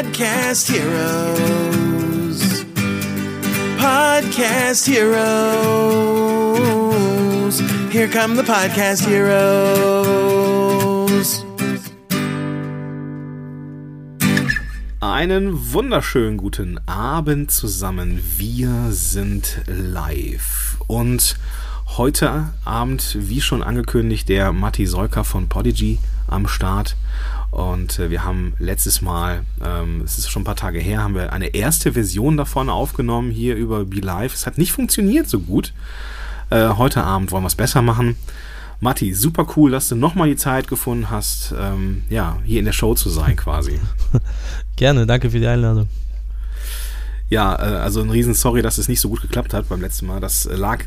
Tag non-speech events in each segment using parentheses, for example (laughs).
Podcast Heroes. Podcast Heroes. Here come the Podcast Heroes. Einen wunderschönen guten Abend zusammen. Wir sind live. Und heute Abend, wie schon angekündigt, der Matti Solka von Podigy am Start. Und äh, wir haben letztes Mal, ähm, es ist schon ein paar Tage her, haben wir eine erste Version davon aufgenommen hier über Be Live. Es hat nicht funktioniert so gut. Äh, heute Abend wollen wir es besser machen. Matti, super cool, dass du nochmal die Zeit gefunden hast, ähm, ja, hier in der Show zu sein quasi. (laughs) Gerne, danke für die Einladung. Ja, äh, also ein riesen Sorry, dass es nicht so gut geklappt hat beim letzten Mal. Das lag,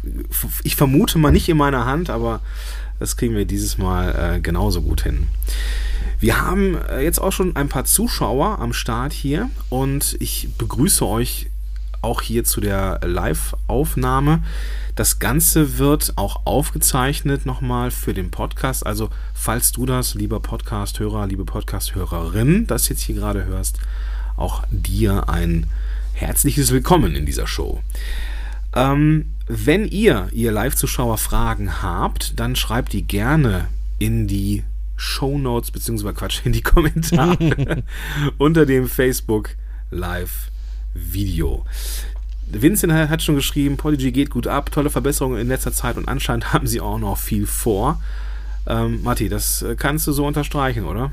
ich vermute mal nicht in meiner Hand, aber das kriegen wir dieses Mal äh, genauso gut hin. Wir haben äh, jetzt auch schon ein paar Zuschauer am Start hier und ich begrüße euch auch hier zu der Live-Aufnahme. Das Ganze wird auch aufgezeichnet nochmal für den Podcast. Also falls du das, lieber Podcast-Hörer, liebe Podcast-Hörerin, das jetzt hier gerade hörst, auch dir ein herzliches Willkommen in dieser Show. Ähm, wenn ihr, ihr Live-Zuschauer, Fragen habt, dann schreibt die gerne in die Show Notes, beziehungsweise Quatsch, (laughs) in die Kommentare (laughs) unter dem Facebook Live-Video. Vincent hat schon geschrieben, Podigy geht gut ab, tolle Verbesserungen in letzter Zeit und anscheinend (laughs) haben sie auch noch viel vor. Ähm, Matti, das äh, kannst du so unterstreichen, oder?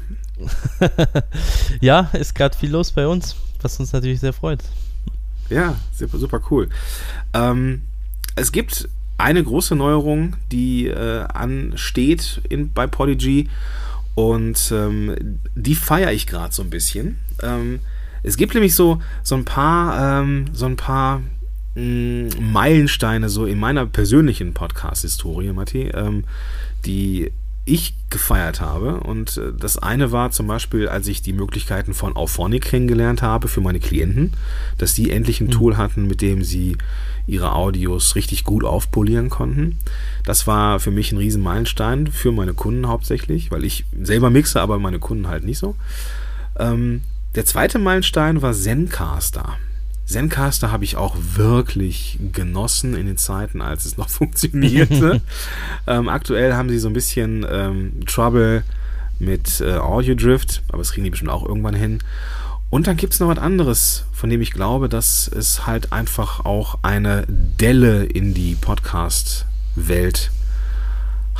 ja, ist gerade viel los bei uns, was uns natürlich sehr freut. Ja, super, super cool. Ähm, es gibt eine große Neuerung, die äh, ansteht in, bei Podigy und ähm, die feiere ich gerade so ein bisschen. Ähm, es gibt nämlich so, so ein paar, ähm, so ein paar mh, mm, Meilensteine so in meiner persönlichen Podcast-Historie, Matti, ähm, die ich gefeiert habe. Und äh, das eine war zum Beispiel, als ich die Möglichkeiten von Auphonic kennengelernt habe für meine Klienten, dass die endlich ein mhm. Tool hatten, mit dem sie ihre Audios richtig gut aufpolieren konnten. Das war für mich ein riesen Meilenstein für meine Kunden hauptsächlich, weil ich selber mixe, aber meine Kunden halt nicht so. Ähm, der zweite Meilenstein war Zencaster. Zencaster habe ich auch wirklich genossen in den Zeiten, als es noch (laughs) funktionierte. (laughs) ähm, aktuell haben sie so ein bisschen ähm, Trouble mit äh, Audio Drift, aber das kriegen die bestimmt auch irgendwann hin. Und dann gibt es noch was anderes, von dem ich glaube, dass es halt einfach auch eine Delle in die Podcast-Welt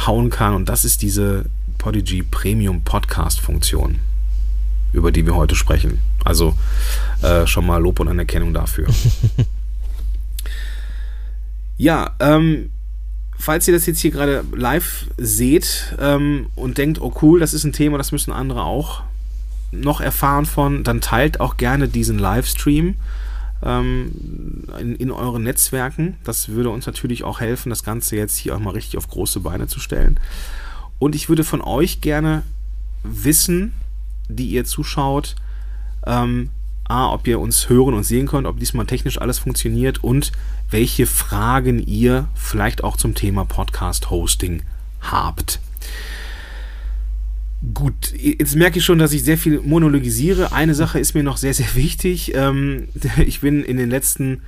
hauen kann. Und das ist diese Podigy Premium Podcast-Funktion über die wir heute sprechen. Also äh, schon mal Lob und Anerkennung dafür. (laughs) ja, ähm, falls ihr das jetzt hier gerade live seht ähm, und denkt, oh cool, das ist ein Thema, das müssen andere auch noch erfahren von, dann teilt auch gerne diesen Livestream ähm, in, in, euren Netzwerken. Das würde uns natürlich auch helfen, das Ganze jetzt hier auch mal richtig auf große Beine zu stellen. Und ich würde von euch gerne wissen, die ihr zuschaut, ähm, A, ob ihr uns hören und sehen könnt, ob diesmal technisch alles funktioniert und welche Fragen ihr vielleicht auch zum Thema Podcast-Hosting habt. Gut, jetzt merke ich schon, dass ich sehr viel monologisiere. Eine Sache ist mir noch sehr, sehr wichtig. Ähm, (laughs) ich bin in den letzten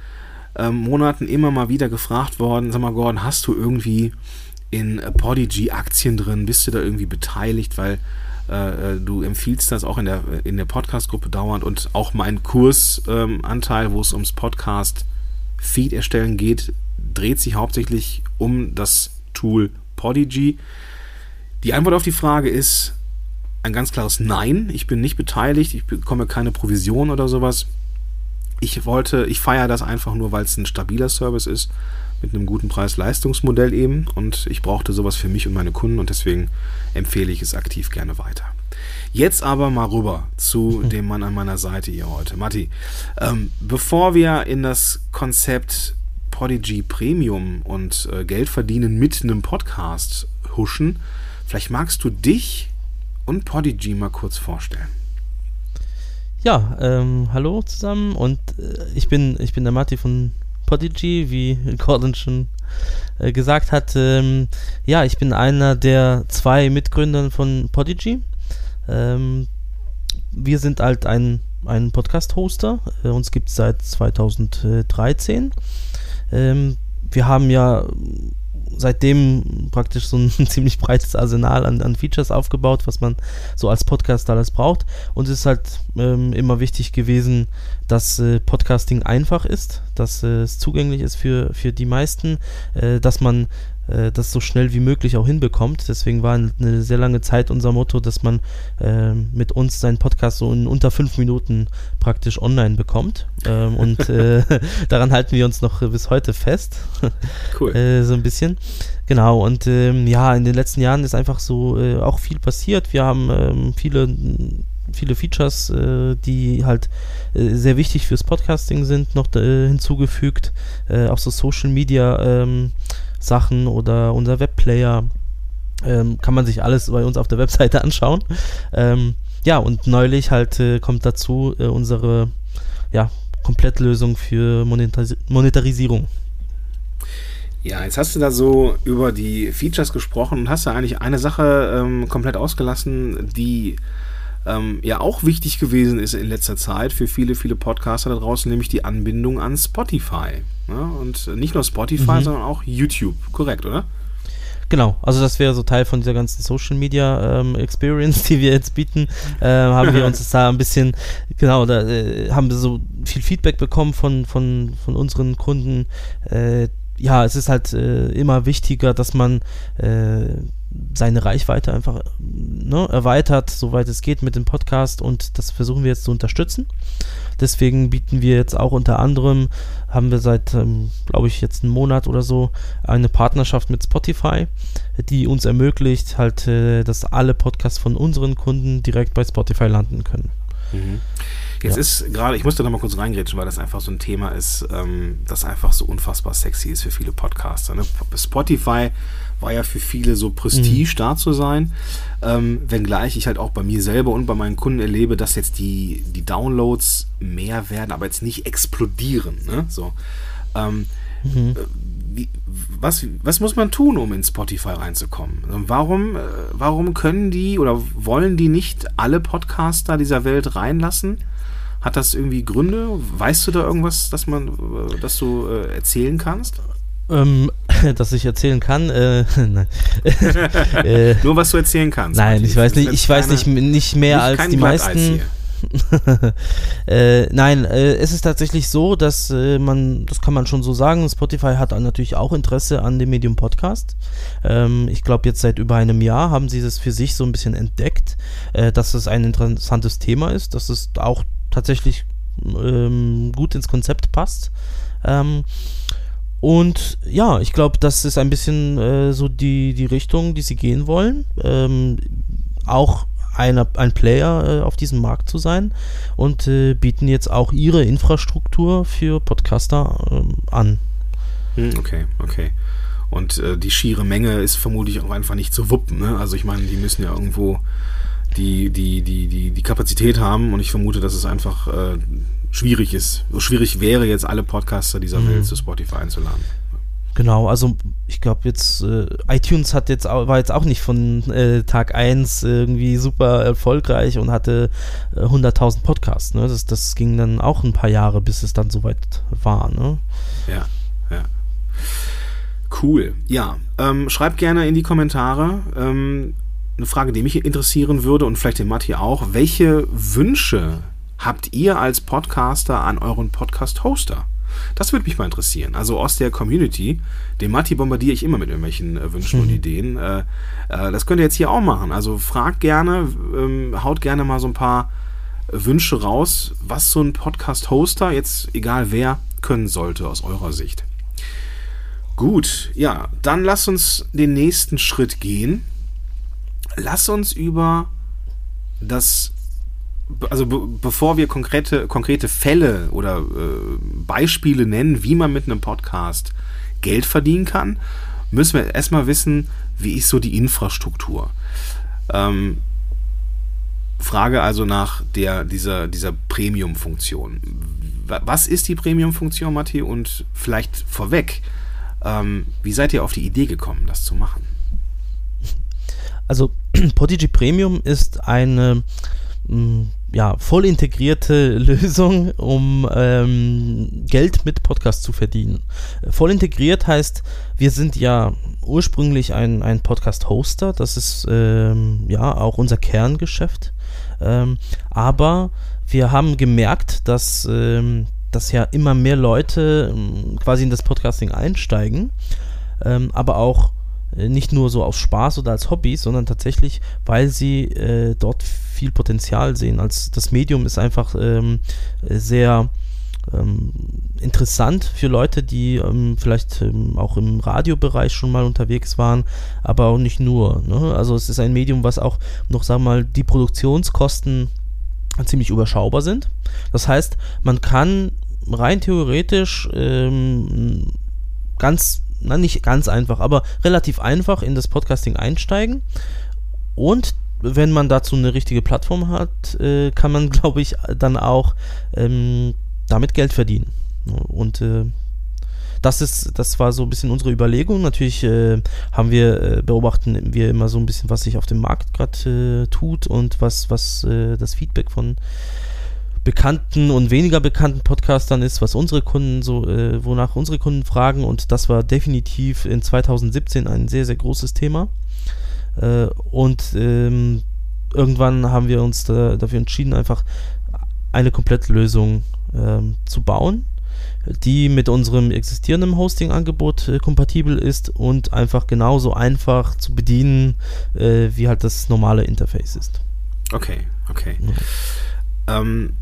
ähm, Monaten immer mal wieder gefragt worden, sag mal, Gordon, hast du irgendwie in Podigy Aktien drin? Bist du da irgendwie beteiligt? Weil äh, äh, du empfiehlst das auch in der, in der Podcast-Gruppe dauernd und auch mein Kursanteil, ähm, wo es ums Podcast-Feed erstellen geht, dreht sich hauptsächlich um das Tool Podigy. Die Antwort auf die Frage ist ein ganz klares Nein. Ich bin nicht beteiligt, ich bekomme keine Provision oder sowas. Ich wollte, ich feiere das einfach nur, weil es ein stabiler Service ist mit einem guten Preis-Leistungsmodell eben und ich brauchte sowas für mich und meine Kunden und deswegen empfehle ich es aktiv gerne weiter. Jetzt aber mal rüber zu dem Mann an meiner Seite hier heute. Matti, ähm, bevor wir in das Konzept Podigy Premium und äh, Geld verdienen mit einem Podcast huschen, vielleicht magst du dich und Podigy mal kurz vorstellen. Ja, ähm, hallo zusammen und äh, ich bin ich bin der Matti von Podigy, wie Gordon schon äh, gesagt hat. Ähm, ja, ich bin einer der zwei Mitgründern von Podigy. Ähm, wir sind halt ein ein Podcast-Hoster. Äh, uns gibt es seit 2013. Ähm, wir haben ja seitdem praktisch so ein (laughs) ziemlich breites Arsenal an, an, Features aufgebaut, was man so als Podcast alles braucht. Und es ist halt ähm, immer wichtig gewesen, dass äh, Podcasting einfach ist, dass äh, es zugänglich ist für, für die meisten, äh, dass man äh, das so schnell wie möglich auch hinbekommt. Deswegen war eine sehr lange Zeit unser Motto, dass man äh, mit uns seinen Podcast so in unter fünf Minuten praktisch online bekommt. Ähm, und (laughs) äh, (laughs) daran halten wir uns noch bis heute fest. (laughs) Cool. Äh, so ein bisschen. Genau, und ähm, ja, in den letzten Jahren ist einfach so äh, auch viel passiert. Wir haben ähm, viele viele Features, äh, die halt äh, sehr wichtig fürs Podcasting sind, noch äh, hinzugefügt. Äh, auch so Social Media ähm, Sachen oder unser Webplayer. Ähm, kann man sich alles bei uns auf der Webseite (laughs) anschauen. Ähm, ja, und neulich halt äh, kommt dazu unsere ja, Komplettlösung für Monetaris Monetarisierung. Ja, jetzt hast du da so über die Features gesprochen und hast da eigentlich eine Sache ähm, komplett ausgelassen, die ähm, ja auch wichtig gewesen ist in letzter Zeit für viele, viele Podcaster da draußen, nämlich die Anbindung an Spotify. Ja? Und nicht nur Spotify, mhm. sondern auch YouTube, korrekt, oder? Genau, also das wäre so Teil von dieser ganzen Social Media ähm, Experience, (laughs) die wir jetzt bieten. Äh, haben wir uns (laughs) da ein bisschen, genau, da äh, haben wir so viel Feedback bekommen von, von, von unseren Kunden. Äh, ja, es ist halt äh, immer wichtiger, dass man äh, seine Reichweite einfach ne, erweitert, soweit es geht mit dem Podcast und das versuchen wir jetzt zu unterstützen. Deswegen bieten wir jetzt auch unter anderem, haben wir seit, ähm, glaube ich, jetzt einen Monat oder so eine Partnerschaft mit Spotify, die uns ermöglicht, halt, äh, dass alle Podcasts von unseren Kunden direkt bei Spotify landen können. Mhm. Jetzt ja. ist gerade, ich musste da mal kurz reingrätschen, weil das einfach so ein Thema ist, ähm, das einfach so unfassbar sexy ist für viele Podcaster. Ne? Spotify war ja für viele so Prestige, mhm. da zu sein. Ähm, wenngleich ich halt auch bei mir selber und bei meinen Kunden erlebe, dass jetzt die, die Downloads mehr werden, aber jetzt nicht explodieren. Ne? So. Ähm, mhm. Äh, wie, was, was muss man tun, um in Spotify reinzukommen? Warum, äh, warum können die oder wollen die nicht alle Podcaster dieser Welt reinlassen? Hat das irgendwie Gründe? Weißt du da irgendwas, dass man, äh, das du äh, erzählen kannst? Ähm, (laughs) dass ich erzählen kann. Äh, (laughs) (laughs) äh, Nur was du erzählen kannst. Nein, ich weiß nicht, ich weiß nicht, nicht mehr nicht als die meisten. äh, nein, äh, es ist tatsächlich so, dass äh, man, das kann man schon so sagen, Spotify hat natürlich auch Interesse an dem Medium Podcast. Ähm, ich glaube, jetzt seit über einem Jahr haben sie das für sich so ein bisschen entdeckt, äh, dass es ein interessantes Thema ist, dass es auch tatsächlich ähm, gut ins Konzept passt. Ähm, und ja, ich glaube, das ist ein bisschen äh, so die, die Richtung, die sie gehen wollen. Ähm, auch eine, ein Player äh, auf diesem Markt zu sein und äh, bieten jetzt auch ihre Infrastruktur für Podcaster ähm, an. Hm, okay, okay. Und äh, die schiere Menge ist vermutlich auch einfach nicht zu wuppen. Ne? Also ich meine, die müssen ja irgendwo die, die, die, die, die Kapazität haben und ich vermute, dass es einfach äh, schwierig ist. So schwierig wäre jetzt alle Podcaster dieser mhm. Welt zu Spotify einzuladen. Genau, also ich glaube jetzt, äh, iTunes hat jetzt war jetzt auch nicht von äh, Tag 1 irgendwie super erfolgreich und hatte äh, 100.000 Podcasts. Ne? Das, das ging dann auch ein paar Jahre, bis es dann soweit war. Ne? Ja, ja. Cool. Ja, ähm, schreibt gerne in die Kommentare, ähm, eine Frage, die mich interessieren würde und vielleicht den Matti auch. Welche Wünsche habt ihr als Podcaster an euren Podcast-Hoster? Das würde mich mal interessieren. Also aus der Community, den Matti bombardiere ich immer mit irgendwelchen äh, Wünschen mhm. und Ideen. Äh, äh, das könnt ihr jetzt hier auch machen. Also fragt gerne, ähm, haut gerne mal so ein paar Wünsche raus, was so ein Podcast-Hoster, jetzt egal wer, können sollte aus eurer Sicht. Gut, ja, dann lass uns den nächsten Schritt gehen lass uns über das also be bevor wir konkrete, konkrete Fälle oder äh, Beispiele nennen, wie man mit einem Podcast Geld verdienen kann, müssen wir erstmal wissen, wie ist so die Infrastruktur. Ähm, Frage also nach der, dieser, dieser Premium-Funktion. Was ist die Premium-Funktion, Matti? Und vielleicht vorweg, ähm, wie seid ihr auf die Idee gekommen, das zu machen? Also (clears throat) Podigy Premium ist eine, mm, ja, voll integrierte (laughs) Lösung, um ähm, Geld mit Podcast zu verdienen. Voll integriert heißt, wir sind ja ursprünglich ein, ein Podcast-Hoster, das ist ähm, ja auch unser Kerngeschäft. Ähm, aber wir haben gemerkt, dass, ähm, dass ja immer mehr Leute ähm, quasi in das Podcasting einsteigen, ähm, aber auch nicht nur so aus Spaß oder als Hobby, sondern tatsächlich, weil sie äh, dort viel Potenzial sehen. Als das Medium ist einfach ähm, sehr ähm, interessant für Leute, die ähm, vielleicht ähm, auch im Radiobereich schon mal unterwegs waren, aber auch nicht nur. Ne? Also es ist ein Medium, was auch noch, sagen wir mal, die Produktionskosten ziemlich überschaubar sind. Das heißt, man kann rein theoretisch ähm, ganz na nicht ganz einfach, aber relativ einfach in das Podcasting einsteigen. Und wenn man dazu eine richtige Plattform hat, äh, kann man, (laughs) glaube ich, dann auch ähm, damit Geld verdienen. Und äh, das ist, das war so ein bisschen unsere Überlegung. Natürlich äh, haben wir, äh, beobachten wir immer so ein bisschen, was sich auf dem Markt gerade äh, tut und was, was äh, das Feedback von bekannten und weniger bekannten Podcastern ist, was unsere Kunden so, äh, wonach unsere Kunden fragen und das war definitiv in 2017 ein sehr, sehr großes Thema. Äh, und ähm, irgendwann haben wir uns da, dafür entschieden, einfach eine komplette Lösung ähm, zu bauen, die mit unserem existierenden Hosting-Angebot äh, kompatibel ist und einfach genauso einfach zu bedienen, äh, wie halt das normale Interface ist. Okay, okay. Ja. Ähm,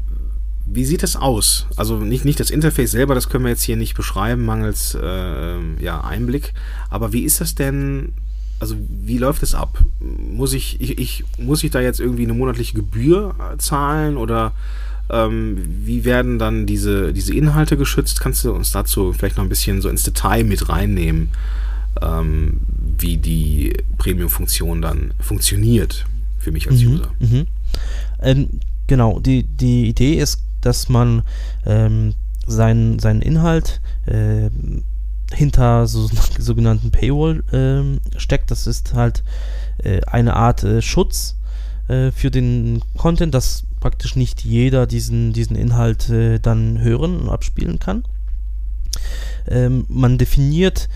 wie sieht es aus? Also nicht, nicht das Interface selber, das können wir jetzt hier nicht beschreiben, mangels äh, ja, Einblick. Aber wie ist das denn? Also wie läuft es ab? Muss ich, ich, ich, muss ich da jetzt irgendwie eine monatliche Gebühr zahlen oder ähm, wie werden dann diese, diese Inhalte geschützt? Kannst du uns dazu vielleicht noch ein bisschen so ins Detail mit reinnehmen, ähm, wie die Premium-Funktion dann funktioniert für mich als mhm, User? Mhm. Ähm, genau, die, die Idee ist dass man ähm, seinen, seinen Inhalt äh, hinter so (laughs) sogenannten Paywall äh, steckt. Das ist halt äh, eine Art äh, Schutz äh, für den Content, dass praktisch nicht jeder diesen, diesen Inhalt äh, dann hören und abspielen kann. Ähm, man definiert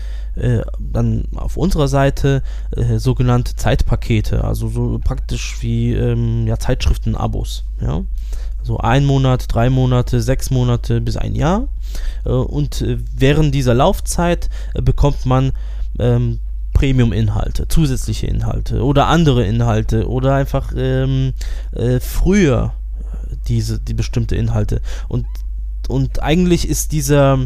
dann auf unserer Seite äh, sogenannte Zeitpakete, also so praktisch wie ähm, ja, Zeitschriften-Abos. Ja? So ein Monat, drei Monate, sechs Monate bis ein Jahr. Äh, und äh, während dieser Laufzeit äh, bekommt man ähm, Premium-Inhalte, zusätzliche Inhalte oder andere Inhalte oder einfach ähm, äh, früher diese die bestimmte Inhalte und und eigentlich ist dieser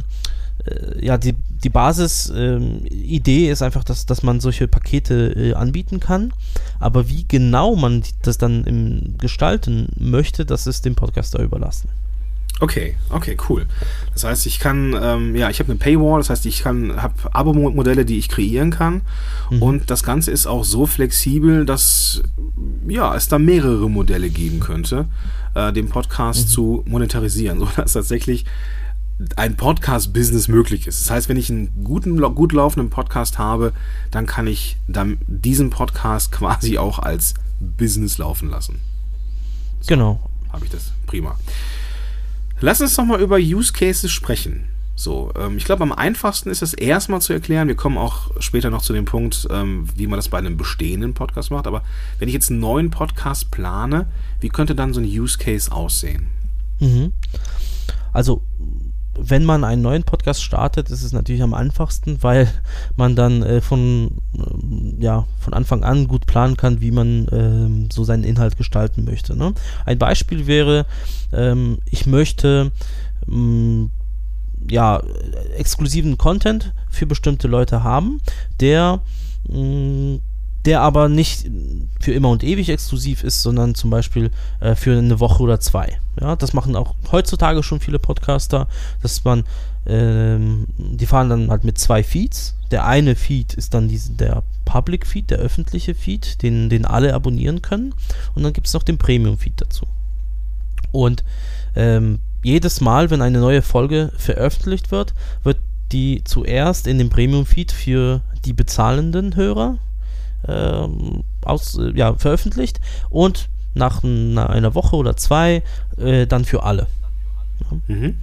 äh, ja, die, die Basis-Idee ähm, ist einfach, dass, dass man solche Pakete äh, anbieten kann. Aber wie genau man das dann im, gestalten möchte, das ist dem Podcaster überlassen. Okay, okay, cool. Das heißt, ich kann, ähm, ja, ich habe eine Paywall, das heißt, ich kann, habe Abo-Modelle, die ich kreieren kann. Mhm. Und das Ganze ist auch so flexibel, dass ja, es da mehrere Modelle geben könnte, äh, den Podcast mhm. zu monetarisieren, (laughs) sodass tatsächlich ein Podcast-Business möglich ist. Das heißt, wenn ich einen guten, gut laufenden Podcast habe, dann kann ich dann diesen Podcast (laughs) quasi auch als Business laufen lassen. So, genau. Habe ich das. Prima. Lass uns doch mal über Use Cases sprechen. So, ähm, ich glaube, am einfachsten ist es erstmal zu erklären. Wir kommen auch später noch zu dem Punkt, ähm, wie man das bei einem bestehenden Podcast macht. Aber wenn ich jetzt einen neuen Podcast plane, wie könnte dann so ein Use Case aussehen? Mhm. Also wenn man einen neuen Podcast startet, ist es natürlich am einfachsten, weil man dann äh, von, äh, ja, von Anfang an gut planen kann, wie man äh, so seinen Inhalt gestalten möchte. Ne? Ein Beispiel wäre, ähm, ich möchte mm, ja, exklusiven Content für bestimmte Leute haben, der mh, mm, der aber nicht für immer und ewig exklusiv ist, sondern zum Beispiel äh, für eine Woche oder zwei. Ja, das machen auch heutzutage schon viele Podcaster, dass man, ähm, die fahren dann halt mit zwei Feeds. Der eine Feed ist dann diese, der Public Feed, der öffentliche Feed, den, den alle abonnieren können. Und dann gibt es noch den Premium Feed dazu. Und ähm, jedes Mal, wenn eine neue Folge veröffentlicht wird, wird die zuerst in dem Premium Feed für die bezahlenden Hörer ähm, aus, äh, ja, veröffentlicht und nach einer, einer Woche oder zwei äh, dann für alle. Mhm.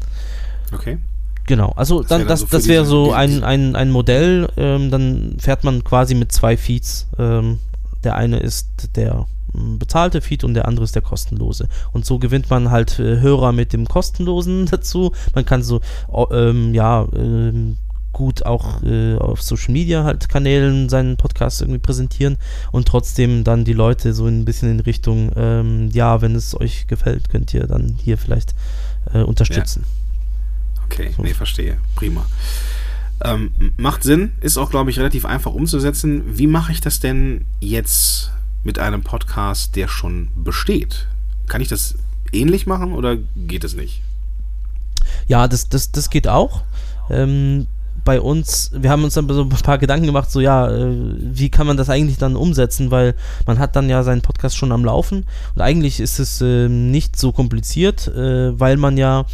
Okay. Genau, also Das dann, wäre dann das, so für das wäre so ein, ein, ein Modell, ähm, dann fährt man quasi mit zwei Feeds. Ähm, der eine ist der bezahlte Feed und der andere ist der kostenlose. Und so gewinnt man halt äh, Hörer mit dem kostenlosen (laughs) dazu. Man kann so, ähm, ja, ähm, gut auch äh, auf Social Media halt Kanälen seinen Podcast irgendwie präsentieren und trotzdem dann die Leute so ein bisschen in Richtung, ähm, ja, wenn es euch gefällt, könnt ihr dann hier vielleicht äh, unterstützen. Okay, So. nee, verstehe. Prima. Ähm, macht Sinn, ist auch, glaube ich, relativ einfach umzusetzen. Wie mache ich das denn jetzt mit einem Podcast, der schon besteht? Kann ich das ähnlich machen oder geht es nicht? Ja, das, das, das geht auch. Ähm, bei uns, wir haben uns dann so ein paar Gedanken gemacht, so ja, äh, wie kann man das eigentlich dann umsetzen, weil man hat dann ja seinen Podcast schon am Laufen und eigentlich ist es ähm, nicht so kompliziert, äh, weil man ja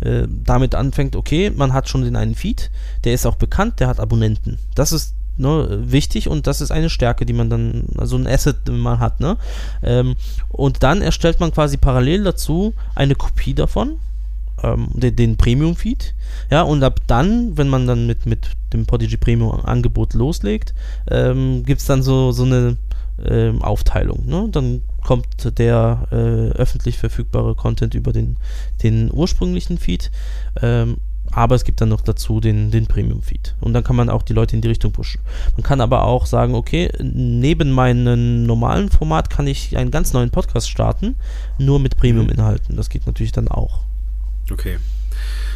äh, damit anfängt, okay, man hat schon den einen Feed, der ist auch bekannt, der hat Abonnenten. Das ist ne, wichtig und das ist eine Stärke, die man dann, also ein Asset, den man hat, ne? Ähm, und dann erstellt man quasi parallel dazu eine Kopie davon, ähm, den, den Premium-Feed. Ja, und ab dann, wenn man dann mit, mit dem Podigy Premium-Angebot loslegt, ähm, gibt es dann so, so eine ähm, Aufteilung. Ne? Dann kommt der äh, öffentlich verfügbare Content über den, den ursprünglichen Feed. Ähm, aber es gibt dann noch dazu den, den Premium-Feed. Und dann kann man auch die Leute in die Richtung pushen. Man kann aber auch sagen, okay, neben meinem normalen Format kann ich einen ganz neuen Podcast starten, nur mit Premium-Inhalten. Das geht natürlich dann auch. Okay.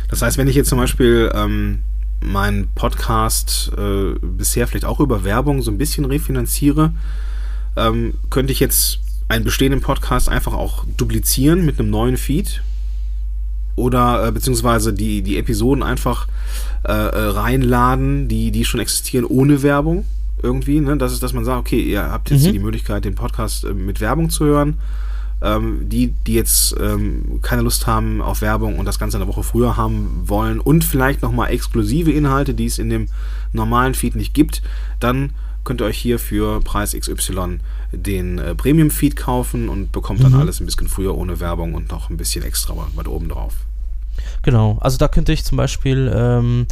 Das heißt, wenn ich jetzt zum Beispiel ähm, meinen Podcast äh, bisher vielleicht auch über Werbung so ein bisschen refinanziere, ähm, könnte ich jetzt einen bestehenden Podcast einfach auch duplizieren mit einem neuen Feed oder äh, beziehungsweise die, die Episoden einfach äh, äh, reinladen, die, die schon existieren ohne Werbung irgendwie. Ne? Das ist, dass man sagt, okay, ihr habt jetzt Mhm. die Möglichkeit, den Podcast äh, mit Werbung zu hören. Ähm, die, die jetzt ähm, keine Lust haben auf Werbung und das Ganze eine Woche früher haben wollen und vielleicht nochmal exklusive Inhalte, die es in dem normalen Feed nicht gibt, dann könnt ihr euch hier für Preis XY den äh, Premium-Feed kaufen und bekommt dann Mhm. alles ein bisschen früher ohne Werbung und noch ein bisschen extra was oben drauf. Genau, also da könnte ich zum Beispiel ähm,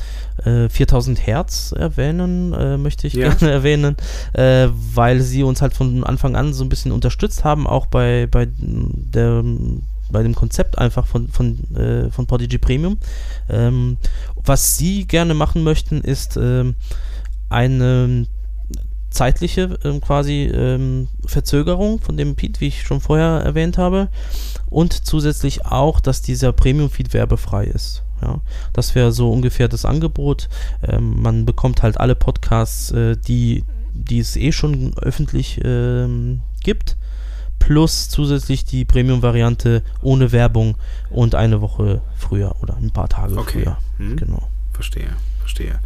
äh, 4000 Hertz erwähnen, äh, möchte ich Ja. gerne (laughs) erwähnen, äh, weil sie uns halt von Anfang an so ein bisschen unterstützt haben, auch bei, bei, der, bei dem Konzept einfach von, von, äh, von Podigy Premium. Ähm, was sie gerne machen möchten, ist ähm, eine zeitliche ähm, quasi ähm, Verzögerung von dem Feed, wie ich schon vorher erwähnt habe. Und zusätzlich auch, dass dieser Premium-Feed werbefrei ist. Ja, das wäre so ungefähr das Angebot. Ähm, man bekommt halt alle Podcasts, äh, die, die es eh schon öffentlich ähm, gibt, plus zusätzlich die Premium-Variante ohne Werbung und eine Woche früher oder ein paar Tage Okay. früher. Hm? Genau. Verstehe, verstehe.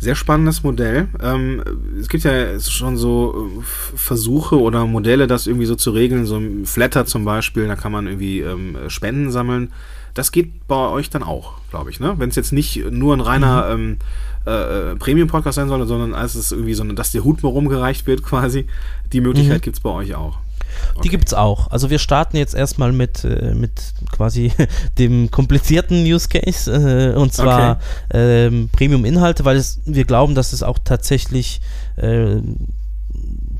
Sehr spannendes Modell. Ähm, es gibt ja schon so äh, Versuche oder Modelle, das irgendwie so zu regeln. So ein Flatter zum Beispiel, da kann man irgendwie ähm, Spenden sammeln. Das geht bei euch dann auch, glaube ich, ne? Wenn es jetzt nicht nur ein reiner ähm, äh, äh, Premium-Podcast sein soll, sondern als es irgendwie so, dass der Hut mal rumgereicht wird quasi. Die Möglichkeit Mhm. gibt es bei euch auch. Die Okay. gibt's auch. Also wir starten jetzt erstmal mit, äh, mit quasi (laughs) dem komplizierten Use Case äh, und zwar ähm, Premium-Inhalte, weil es, wir glauben, dass es auch tatsächlich äh,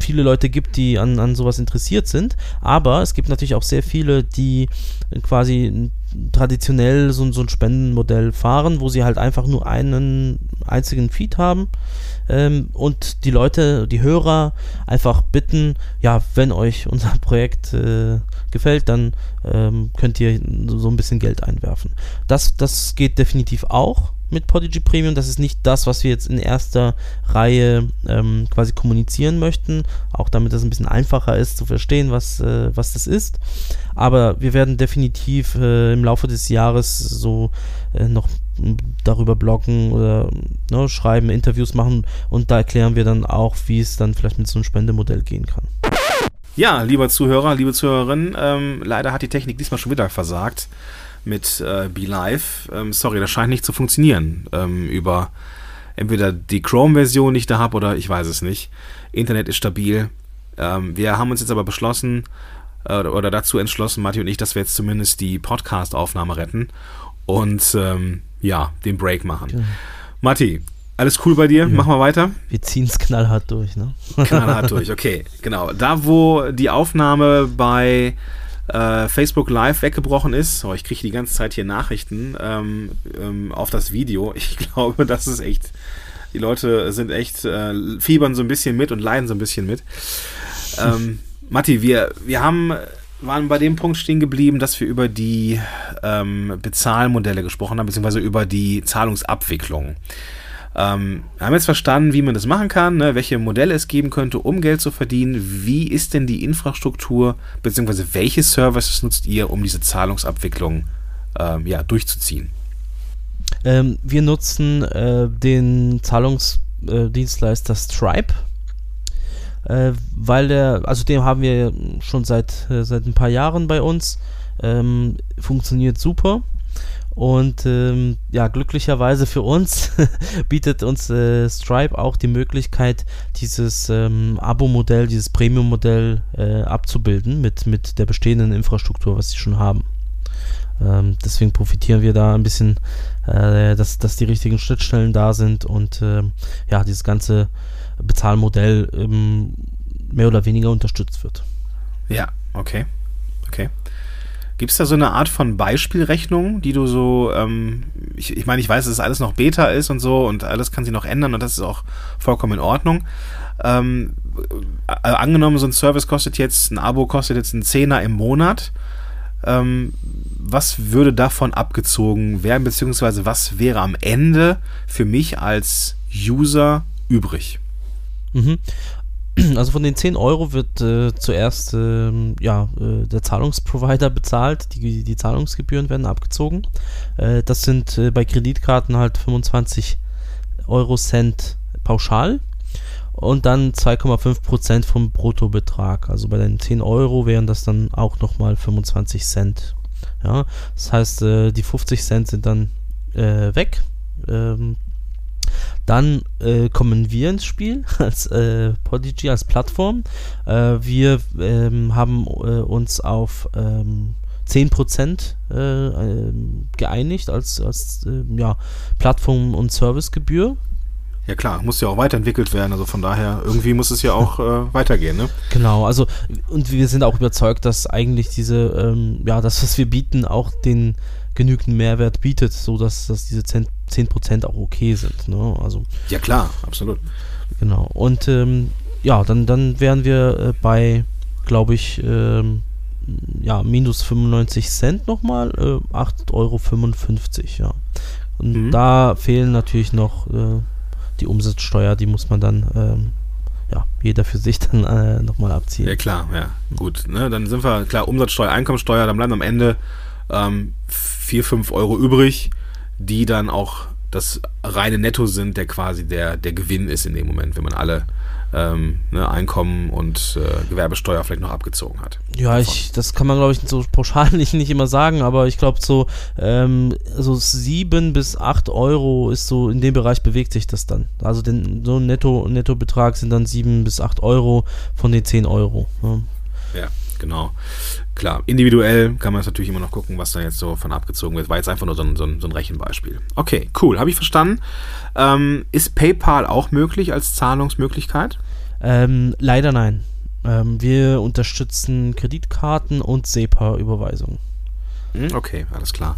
viele Leute gibt, die an, an sowas interessiert sind. Aber es gibt natürlich auch sehr viele, die quasi traditionell so, so ein Spendenmodell fahren, wo sie halt einfach nur einen einzigen Feed haben ähm, und die Leute, die Hörer einfach bitten, ja, wenn euch unser (laughs) Projekt äh, gefällt, dann ähm, könnt ihr so ein bisschen Geld einwerfen. Das, das geht definitiv auch mit Podigy Premium. Das ist nicht das, was wir jetzt in erster Reihe ähm, quasi kommunizieren möchten, auch damit es ein bisschen einfacher ist zu verstehen, was, äh, was das ist. Aber wir werden definitiv äh, im Laufe des Jahres so äh, noch darüber bloggen oder ne, schreiben, Interviews machen und da erklären wir dann auch, wie es dann vielleicht mit so einem Spendemodell gehen kann. Ja, lieber Zuhörer, liebe Zuhörerin, ähm, leider hat die Technik diesmal schon wieder versagt mit äh, BeLive. Ähm, sorry, das scheint nicht zu funktionieren. Ähm, über entweder die Chrome-Version, die ich da habe, oder ich weiß es nicht. Internet ist stabil. Ähm, wir haben uns jetzt aber beschlossen, äh, oder dazu entschlossen, Matti und ich, dass wir jetzt zumindest die Podcast-Aufnahme retten und ähm, ja, den Break machen. Ja. Matti, alles cool bei dir? Ja. Mach mal weiter. Wir ziehen es knallhart durch, ne? Knallhart durch, okay, genau. Da, wo die Aufnahme bei äh, Facebook Live weggebrochen ist, oh, ich kriege die ganze Zeit hier Nachrichten ähm, ähm, auf das Video. (laughs) Ich glaube, das ist echt, die Leute sind echt, äh, fiebern so ein bisschen mit und leiden so ein bisschen mit. Ähm, (laughs) Matti, wir, wir haben, waren bei dem Punkt stehen geblieben, dass wir über die ähm, Bezahlmodelle gesprochen haben, beziehungsweise über die Zahlungsabwicklung. Ähm, wir haben jetzt verstanden, wie man das machen kann, ne, welche Modelle es geben könnte, um Geld zu verdienen. Wie ist denn die Infrastruktur, beziehungsweise welche Services nutzt ihr, um diese Zahlungsabwicklung ähm, ja, durchzuziehen? Ähm, wir nutzen äh, den Zahlungsdienstleister Stripe, äh, weil der, also den haben wir schon seit, äh, seit ein paar Jahren bei uns. Ähm, funktioniert super. Und ähm, ja, glücklicherweise für uns (laughs) bietet uns äh, Stripe auch die Möglichkeit, dieses ähm, Abo-Modell, dieses Premium-Modell äh, abzubilden mit, mit der bestehenden Infrastruktur, was sie schon haben. Ähm, deswegen profitieren wir da ein bisschen, äh, dass, dass die richtigen Schnittstellen da sind und ähm, ja, dieses ganze Bezahlmodell ähm, mehr oder weniger unterstützt wird. Ja, okay. Okay. Gibt es da so eine Art von Beispielrechnung, die du so, ähm, ich, ich meine, ich weiß, dass es alles noch Beta ist und so und alles kann sich noch ändern und das ist auch vollkommen in Ordnung. Ähm, äh, angenommen, so ein Service kostet jetzt, ein Abo kostet jetzt einen Zehner im Monat. Ähm, was würde davon abgezogen werden, beziehungsweise was wäre am Ende für mich als User übrig? Mhm. (clears throat) Also von den 10 Euro wird äh, zuerst ähm, ja, äh, der Zahlungsprovider bezahlt, die, die Zahlungsgebühren werden abgezogen. Äh, das sind äh, bei Kreditkarten halt 25 Euro Cent pauschal und dann 2,5% vom Bruttobetrag. Also bei den 10 Euro wären das dann auch nochmal 25 Cent. Ja, das heißt, äh, die 50 Cent sind dann äh, weg. Ähm, dann äh, kommen wir ins Spiel (laughs) als äh, Podigy, als Plattform. Äh, wir ähm, haben äh, uns auf ähm, 10% äh, ähm, geeinigt als, als ähm, ja, Plattform- und Servicegebühr. Ja klar, muss ja auch weiterentwickelt werden, also von daher, irgendwie muss es ja auch (laughs) äh, weitergehen, ne? Genau, also und wir sind auch überzeugt, dass eigentlich diese, ähm, ja, das, was wir bieten, auch den genügend Mehrwert bietet, sodass dass diese 10%, 10% auch okay sind. Ne? Also, ja klar, absolut. Genau. Und ähm, ja, dann, dann wären wir äh, bei, glaube ich, ähm, ja, minus 95 Cent nochmal, äh, 8,55 Euro, ja. Und mhm. da fehlen natürlich noch äh, die Umsatzsteuer, die muss man dann, ähm, ja, jeder für sich dann äh, nochmal abziehen. Ja, klar, ja, gut. Ne? Dann sind wir, klar, Umsatzsteuer, Einkommensteuer, dann bleiben am Ende ähm, 4, 5 Euro übrig, die dann auch das reine Netto sind, der quasi der, der Gewinn ist in dem Moment, wenn man alle ähm, ne, Einkommen und äh, Gewerbesteuer vielleicht noch abgezogen hat. Ja, ich, das kann man glaube ich so pauschal (laughs) nicht, nicht immer sagen, aber ich glaube so, ähm, so 7 bis 8 Euro ist so, in dem Bereich bewegt sich das dann. Also den, so ein Netto, Nettobetrag sind dann 7 bis 8 Euro von den 10 Euro. Ja, ja genau. Klar, individuell kann man es natürlich immer noch gucken, was da jetzt so von abgezogen wird. War jetzt einfach nur so ein, so ein, so ein Rechenbeispiel. Okay, cool, habe ich verstanden. Ähm, ist PayPal auch möglich als Zahlungsmöglichkeit? Ähm, leider nein. Ähm, wir unterstützen Kreditkarten und SEPA-Überweisungen. Hm, okay, alles klar.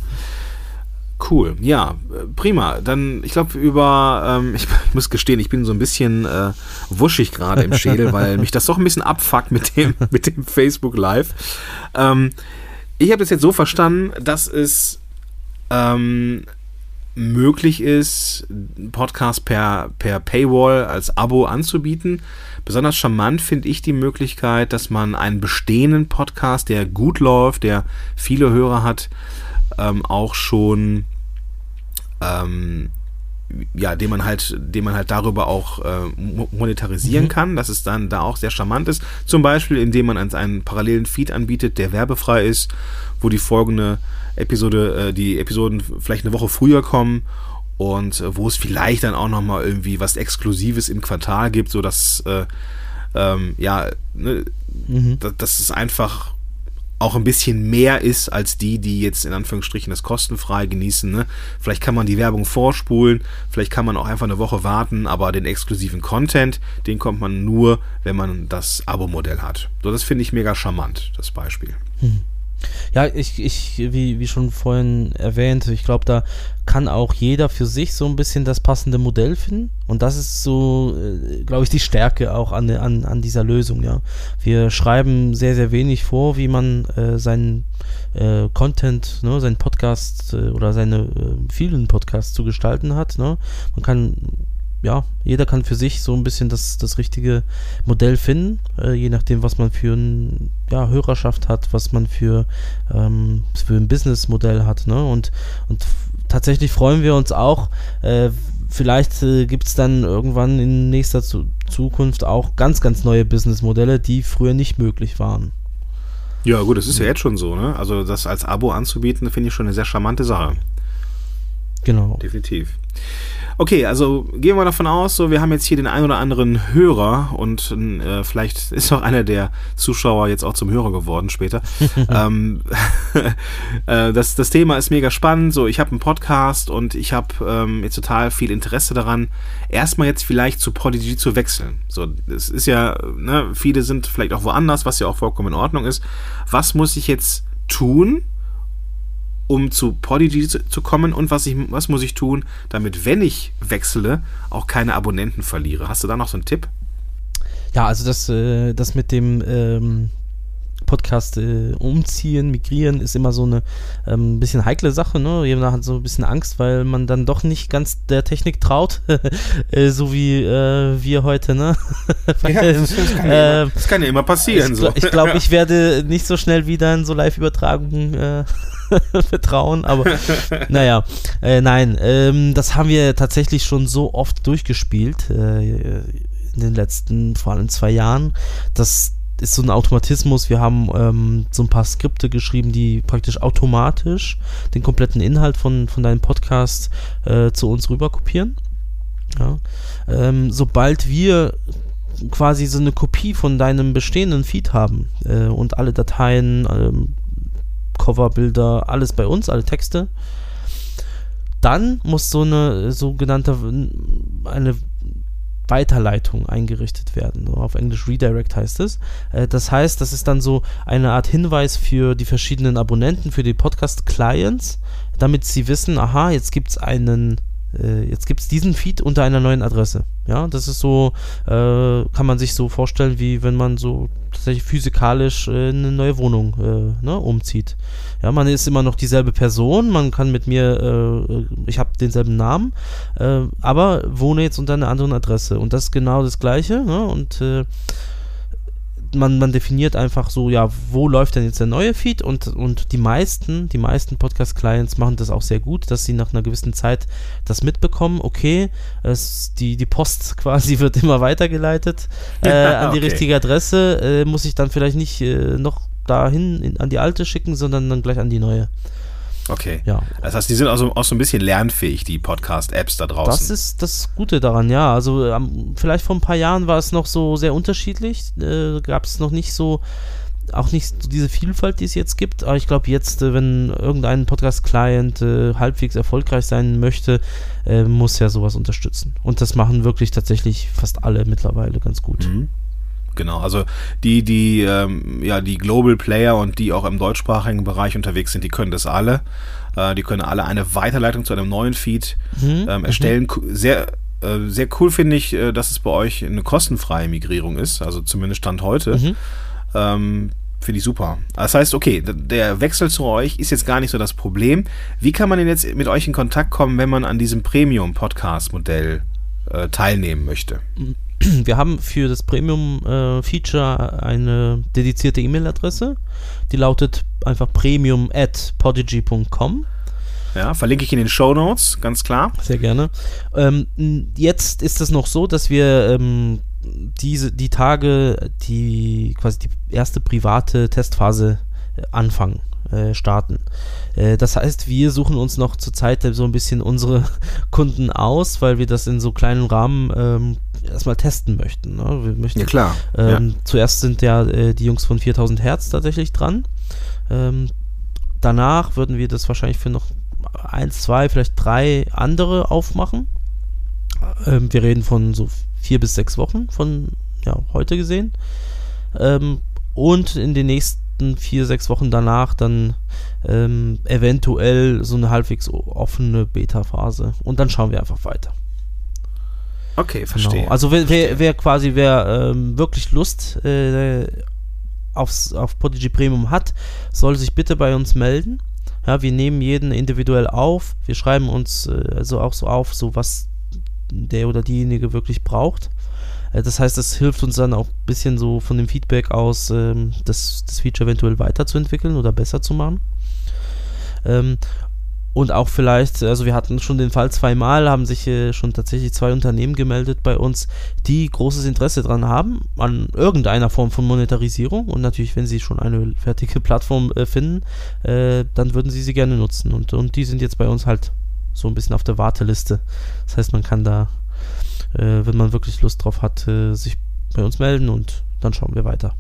Cool, ja, prima. Dann, ich glaube, über, ähm, ich, (laughs) ich, muss gestehen, ich bin so ein bisschen äh, wuschig gerade im Schädel, (laughs) weil mich das doch ein bisschen abfuckt mit dem, (laughs) mit dem Facebook Live. Ähm, ich habe das jetzt so verstanden, dass es ähm, möglich ist, Podcast per, per Paywall als Abo anzubieten. Besonders charmant finde ich die Möglichkeit, dass man einen bestehenden Podcast, der gut läuft, der viele Hörer hat, ähm, auch schon ähm, ja, den man halt, den man halt darüber auch äh, monetarisieren mhm. kann, dass es dann da auch sehr charmant ist. Zum Beispiel, indem man einen parallelen Feed anbietet, der werbefrei ist, wo die folgende Episode, äh, die Episoden vielleicht eine Woche früher kommen und äh, wo es vielleicht dann auch nochmal irgendwie was Exklusives im Quartal gibt, so dass äh, ähm, ja, ne, mhm. das, das ist einfach auch ein bisschen mehr ist als die, die jetzt in Anführungsstrichen das kostenfrei genießen. Ne? Vielleicht kann man die Werbung vorspulen, vielleicht kann man auch einfach eine Woche warten, aber den exklusiven Content, den kommt man nur, wenn man das Abo-Modell hat. So, das finde ich mega charmant, das Beispiel. Hm. Ja, ich, ich wie, wie schon vorhin erwähnt, ich glaube, da kann auch jeder für sich so ein bisschen das passende Modell finden. Und das ist so, äh, glaube ich, die Stärke auch an, an, an dieser Lösung, ja. Wir schreiben sehr, sehr wenig vor, wie man äh, seinen äh, Content, ne, seinen Podcast äh, oder seine äh, vielen Podcasts zu gestalten hat. Ne? Man kann ja, jeder kann für sich so ein bisschen das, das richtige Modell finden, äh, je nachdem, was man für ein, ja, Hörerschaft hat, was man für, ähm, für ein Businessmodell hat. Ne? Und, und tatsächlich freuen wir uns auch, äh, vielleicht äh, gibt es dann irgendwann in nächster zu Zukunft auch ganz, ganz neue Businessmodelle, die früher nicht möglich waren. Ja, gut, das ist ja jetzt schon so, ne? Also das als Abo anzubieten, finde ich schon eine sehr charmante Sache. Genau. Definitiv. Okay, also gehen wir davon aus, so wir haben jetzt hier den ein oder anderen Hörer und äh, vielleicht (laughs) ist auch einer der Zuschauer jetzt auch zum Hörer geworden später. (laughs) ähm, (laughs) äh, das, das Thema ist mega spannend. So, ich habe einen Podcast und ich habe ähm, jetzt total viel Interesse daran, erstmal jetzt vielleicht zu Prodigy zu wechseln. So, es ist ja, ne, viele sind vielleicht auch woanders, was ja auch vollkommen in Ordnung ist. Was muss ich jetzt tun? Um zu Podigy zu, kommen und was, ich, was muss ich tun, damit, wenn ich wechsle, auch keine Abonnenten verliere. Hast du da noch so einen Tipp? Ja, also das, äh, das mit dem ähm, Podcast äh, umziehen, migrieren ist immer so eine ähm, bisschen heikle Sache. Ne? Jeder hat so ein bisschen Angst, weil man dann doch nicht ganz der Technik traut, (laughs) äh, so wie äh, wir heute. Ne? (laughs) ja, das, das, kann ja immer, das, kann ja immer, passieren. Ich, so. ich glaube, (laughs) ich werde nicht so schnell wieder in so Live-Übertragungen äh, vertrauen, aber naja, äh, nein, ähm, das haben wir tatsächlich schon so oft durchgespielt äh, in den letzten vor allem zwei Jahren, dass ist so ein Automatismus. Wir haben ähm, so ein paar Skripte geschrieben, die praktisch automatisch den kompletten Inhalt von, von deinem Podcast äh, zu uns rüber kopieren. Ja. Ähm, sobald wir quasi so eine Kopie von deinem bestehenden Feed haben äh, und alle Dateien, ähm, Coverbilder, alles bei uns, alle Texte, dann muss so eine sogenannte eine Weiterleitung eingerichtet werden. So auf Englisch Redirect heißt es. Äh, das heißt, das ist dann so eine Art Hinweis für die verschiedenen Abonnenten, für die Podcast-Clients, damit sie wissen, aha, jetzt gibt es einen jetzt gibt es diesen Feed unter einer neuen Adresse. Ja, das ist so, äh, kann man sich so vorstellen, wie wenn man so tatsächlich physikalisch äh, eine neue Wohnung äh, ne, umzieht. Ja, man ist immer noch dieselbe Person, man kann mit mir, äh, ich habe denselben Namen, äh, aber wohne jetzt unter einer anderen Adresse. Und das ist genau das Gleiche. Ne? Und man, man definiert einfach so, ja, wo läuft denn jetzt der neue Feed und, und die meisten, die meisten Podcast-Clients machen das auch sehr gut, dass sie nach einer gewissen Zeit das mitbekommen, okay, es, die, die Post (laughs) quasi wird immer weitergeleitet (laughs) äh, an die okay. richtige Adresse, äh, muss ich dann vielleicht nicht äh, noch dahin in, an die alte schicken, sondern dann gleich an die neue. Okay. Ja. Das heißt, die sind also auch so ein bisschen lernfähig, die Podcast-Apps da draußen. Das ist das Gute daran, ja. Also ähm, vielleicht vor ein paar Jahren war es noch so sehr unterschiedlich. Äh, Gab es noch nicht so, auch nicht so diese Vielfalt, die es jetzt gibt. Aber ich glaube jetzt, äh, wenn irgendein Podcast-Client äh, halbwegs erfolgreich sein möchte, äh, muss er sowas unterstützen. Und das machen wirklich tatsächlich fast alle mittlerweile ganz gut. Mhm. Genau, also die, die, ähm, ja, die Global Player und die auch im deutschsprachigen Bereich unterwegs sind, die können das alle. Äh, die können alle eine Weiterleitung zu einem neuen Feed mhm. ähm, erstellen. Mhm. Sehr, äh, sehr cool finde ich, äh, dass es bei euch eine kostenfreie Migrierung ist, also zumindest Stand heute. Mhm. Ähm, Finde ich super. Das heißt, okay, der Wechsel zu euch ist jetzt gar nicht so das Problem. Wie kann man denn jetzt mit euch in Kontakt kommen, wenn man an diesem Premium-Podcast-Modell äh, teilnehmen möchte? (clears throat) Wir haben für das Premium-Feature äh, eine dedizierte E-Mail-Adresse. Die lautet einfach premium at podigy.com. Ja, verlinke ich in den Show Notes, ganz klar. Sehr gerne. Ähm, jetzt ist es noch so, dass wir ähm, diese, die Tage, die quasi die erste private Testphase äh, anfangen, äh, starten. Äh, das heißt, wir suchen uns noch zurzeit so ein bisschen unsere (laughs) Kunden aus, weil wir das in so kleinen Rahmen ähm, erstmal testen möchten. Ne? Wir möchten ja, klar. Ähm, ja. Zuerst sind ja äh, die Jungs von 4000 Hertz tatsächlich dran. Ähm, danach würden wir das wahrscheinlich für noch eins, zwei, vielleicht drei andere aufmachen. Ähm, wir reden von so vier bis sechs Wochen von ja, heute gesehen. Ähm, und in den nächsten vier, sechs Wochen danach dann ähm, eventuell so eine halbwegs offene Beta-Phase. Und dann schauen wir einfach weiter. Okay, verstehe. Genau. Also wer, wer, wer, quasi, wer ähm, wirklich Lust äh, aufs, auf Podigy Premium hat, soll sich bitte bei uns melden. Ja, wir nehmen jeden individuell auf. Wir schreiben uns äh, also auch so auf, so was der oder diejenige wirklich braucht. Äh, das heißt, es hilft uns dann auch ein bisschen so von dem Feedback aus, ähm, das, das Feature eventuell weiterzuentwickeln oder besser zu machen. Ähm, und auch vielleicht, also wir hatten schon den Fall zweimal, haben sich äh, schon tatsächlich zwei Unternehmen gemeldet bei uns, die großes Interesse daran haben, an irgendeiner Form von Monetarisierung. Und natürlich, wenn sie schon eine fertige Plattform äh, finden, äh, dann würden sie sie gerne nutzen. Und, und die sind jetzt bei uns halt so ein bisschen auf der Warteliste. Das heißt, man kann da, äh, wenn man wirklich Lust drauf hat, äh, sich bei uns melden und dann schauen wir weiter.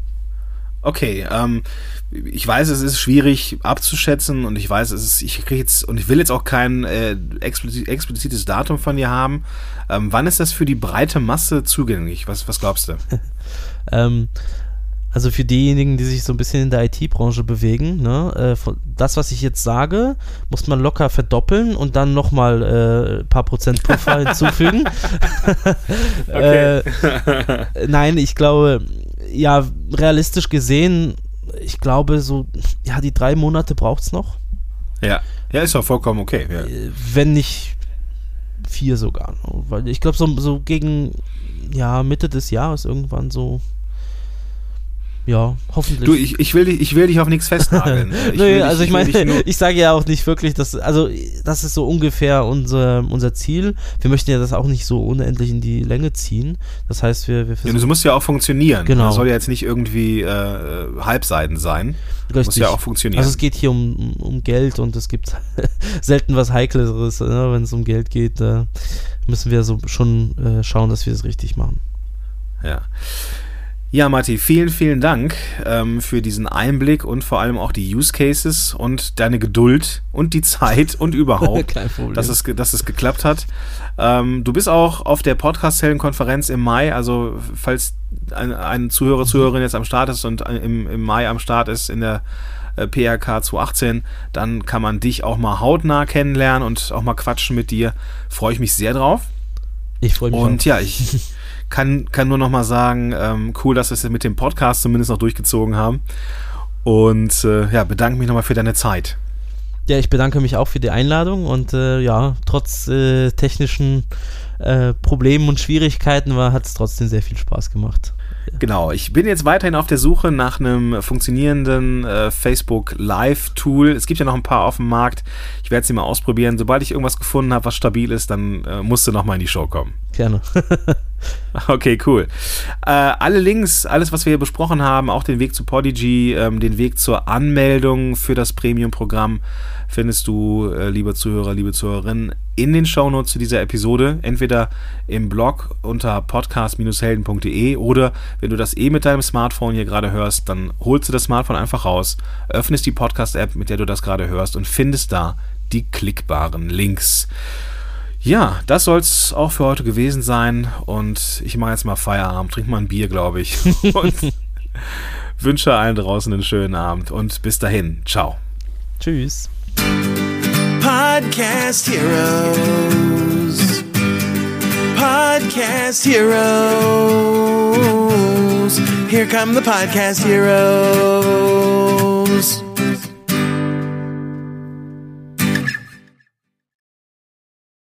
Okay, ähm, ich weiß, es ist schwierig abzuschätzen und ich weiß, es ist, ich kriege jetzt und ich will jetzt auch kein äh, explizit, explizites Datum von dir haben. Ähm, wann ist das für die breite Masse zugänglich? Was, was glaubst du? (laughs) ähm, also für diejenigen, die sich so ein bisschen in der IT-Branche bewegen, ne, äh, das, was ich jetzt sage, muss man locker verdoppeln und dann nochmal äh, ein paar Prozent Puffer (laughs) hinzufügen. (laughs) äh, nein, ich glaube, ja, realistisch gesehen, ich glaube, so, ja, die drei Monate braucht es noch. Ja, ja, ist doch vollkommen okay. Ja. Äh, wenn nicht vier sogar. Weil ich glaube, so, so gegen ja, Mitte des Jahres irgendwann so ja, hoffentlich. Du, ich, ich, will, dich, ich will dich auf nichts festnageln. (laughs) Ich Nö, dich, also ich, ich meine, (laughs) ich sage ja auch nicht wirklich, dass, also das ist so ungefähr unser, unser Ziel. Wir möchten ja das auch nicht so unendlich in die Länge ziehen. Das heißt, wir, wir versuchen. Ja, das muss ja auch funktionieren. Genau. Das soll ja jetzt nicht irgendwie äh, Halbseiten sein. Richtig. Muss ja auch funktionieren. Also es geht hier um, um Geld und es gibt (laughs) selten was Heikleres, ne? wenn es um Geld geht. Da müssen wir so schon äh, schauen, dass wir es richtig machen. Ja. Ja, Matti, vielen, vielen Dank ähm, für diesen Einblick und vor allem auch die Use Cases und deine Geduld und die Zeit und überhaupt, (laughs) dass, es, dass es geklappt hat. Ähm, du bist auch auf der Podcast-Helden-Konferenz im Mai, also falls ein, ein Zuhörer, Zuhörerin jetzt am Start ist und im, im Mai am Start ist in der äh, PRK 218, dann kann man dich auch mal hautnah kennenlernen und auch mal quatschen mit dir. Freue ich mich sehr drauf. Ich freue mich. Und auch. ja, (laughs) ich kann, kann nur noch mal sagen, ähm, cool, dass wir es mit dem Podcast zumindest noch durchgezogen haben. Und äh, ja, bedanke mich nochmal für deine Zeit. Ja, ich bedanke mich auch für die Einladung und äh, ja, trotz äh, technischen äh, Problemen und Schwierigkeiten hat es trotzdem sehr viel Spaß gemacht. Genau, ich bin jetzt weiterhin auf der Suche nach einem funktionierenden äh, Facebook Live-Tool. Es gibt ja noch ein paar auf dem Markt. Ich werde sie mal ausprobieren. Sobald ich irgendwas gefunden habe, was stabil ist, dann äh, musst du nochmal in die Show kommen. Gerne. (laughs) (laughs) okay, cool. Äh, alle Links, alles, was wir hier besprochen haben, auch den Weg zu Podigy, ähm, den Weg zur Anmeldung für das Premium-Programm, findest du, äh, liebe Zuhörer, liebe Zuhörerinnen, in den Shownotes zu dieser Episode. Entweder im Blog unter podcast-helden.de oder wenn du das eh mit deinem Smartphone hier gerade hörst, dann holst du das Smartphone einfach raus, öffnest die Podcast-App, mit der du das gerade hörst und findest da die klickbaren Links. Ja, das soll es auch für heute gewesen sein. Und ich mache jetzt mal Feierabend, trinke mal ein Bier, glaube ich. (laughs) Und wünsche allen draußen einen schönen Abend. Und bis dahin. Ciao. Tschüss. Podcast Heroes. Podcast Heroes. Here come the Podcast Heroes.